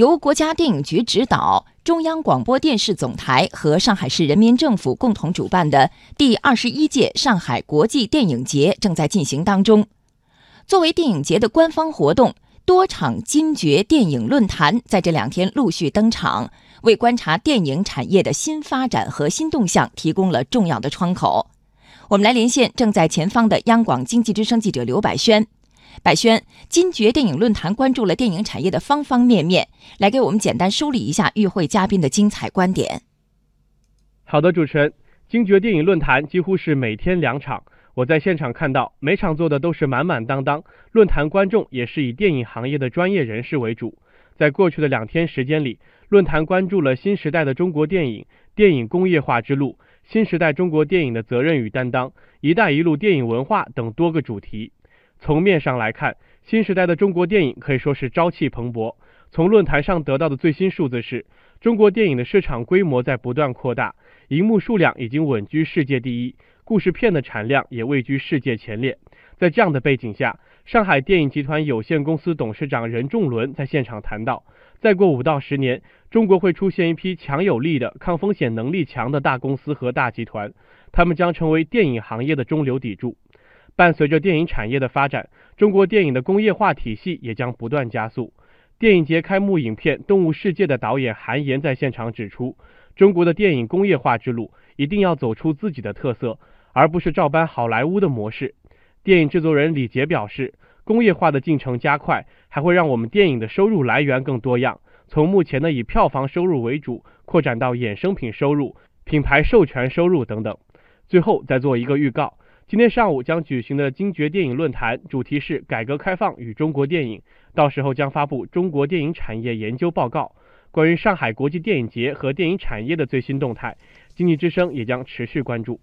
由国家电影局指导、中央广播电视总台和上海市人民政府共同主办的第二十一届上海国际电影节正在进行当中。作为电影节的官方活动，多场金爵电影论坛在这两天陆续登场，为观察电影产业的新发展和新动向提供了重要的窗口。我们来连线正在前方的央广经济之声记者刘百轩。百轩，金爵电影论坛关注了电影产业的方方面面，来给我们简单梳理一下与会嘉宾的精彩观点。好的，主持人，金爵电影论坛几乎是每天两场。我在现场看到，每场坐的都是满满当当，论坛观众也是以电影行业的专业人士为主。在过去的两天时间里，论坛关注了新时代的中国电影、电影工业化之路、新时代中国电影的责任与担当、一带一路电影文化等多个主题。从面上来看，新时代的中国电影可以说是朝气蓬勃。从论坛上得到的最新数字是，中国电影的市场规模在不断扩大，银幕数量已经稳居世界第一。故事片的产量也位居世界前列。在这样的背景下，上海电影集团有限公司董事长任仲伦在现场谈到，再过五到十年，中国会出现一批强有力的、抗风险能力强的大公司和大集团，他们将成为电影行业的中流砥柱。伴随着电影产业的发展，中国电影的工业化体系也将不断加速。电影节开幕影片《动物世界》的导演韩延在现场指出，中国的电影工业化之路一定要走出自己的特色。而不是照搬好莱坞的模式。电影制作人李杰表示，工业化的进程加快，还会让我们电影的收入来源更多样，从目前的以票房收入为主，扩展到衍生品收入、品牌授权收入等等。最后再做一个预告，今天上午将举行的金爵电影论坛，主题是改革开放与中国电影，到时候将发布中国电影产业研究报告。关于上海国际电影节和电影产业的最新动态，经济之声也将持续关注。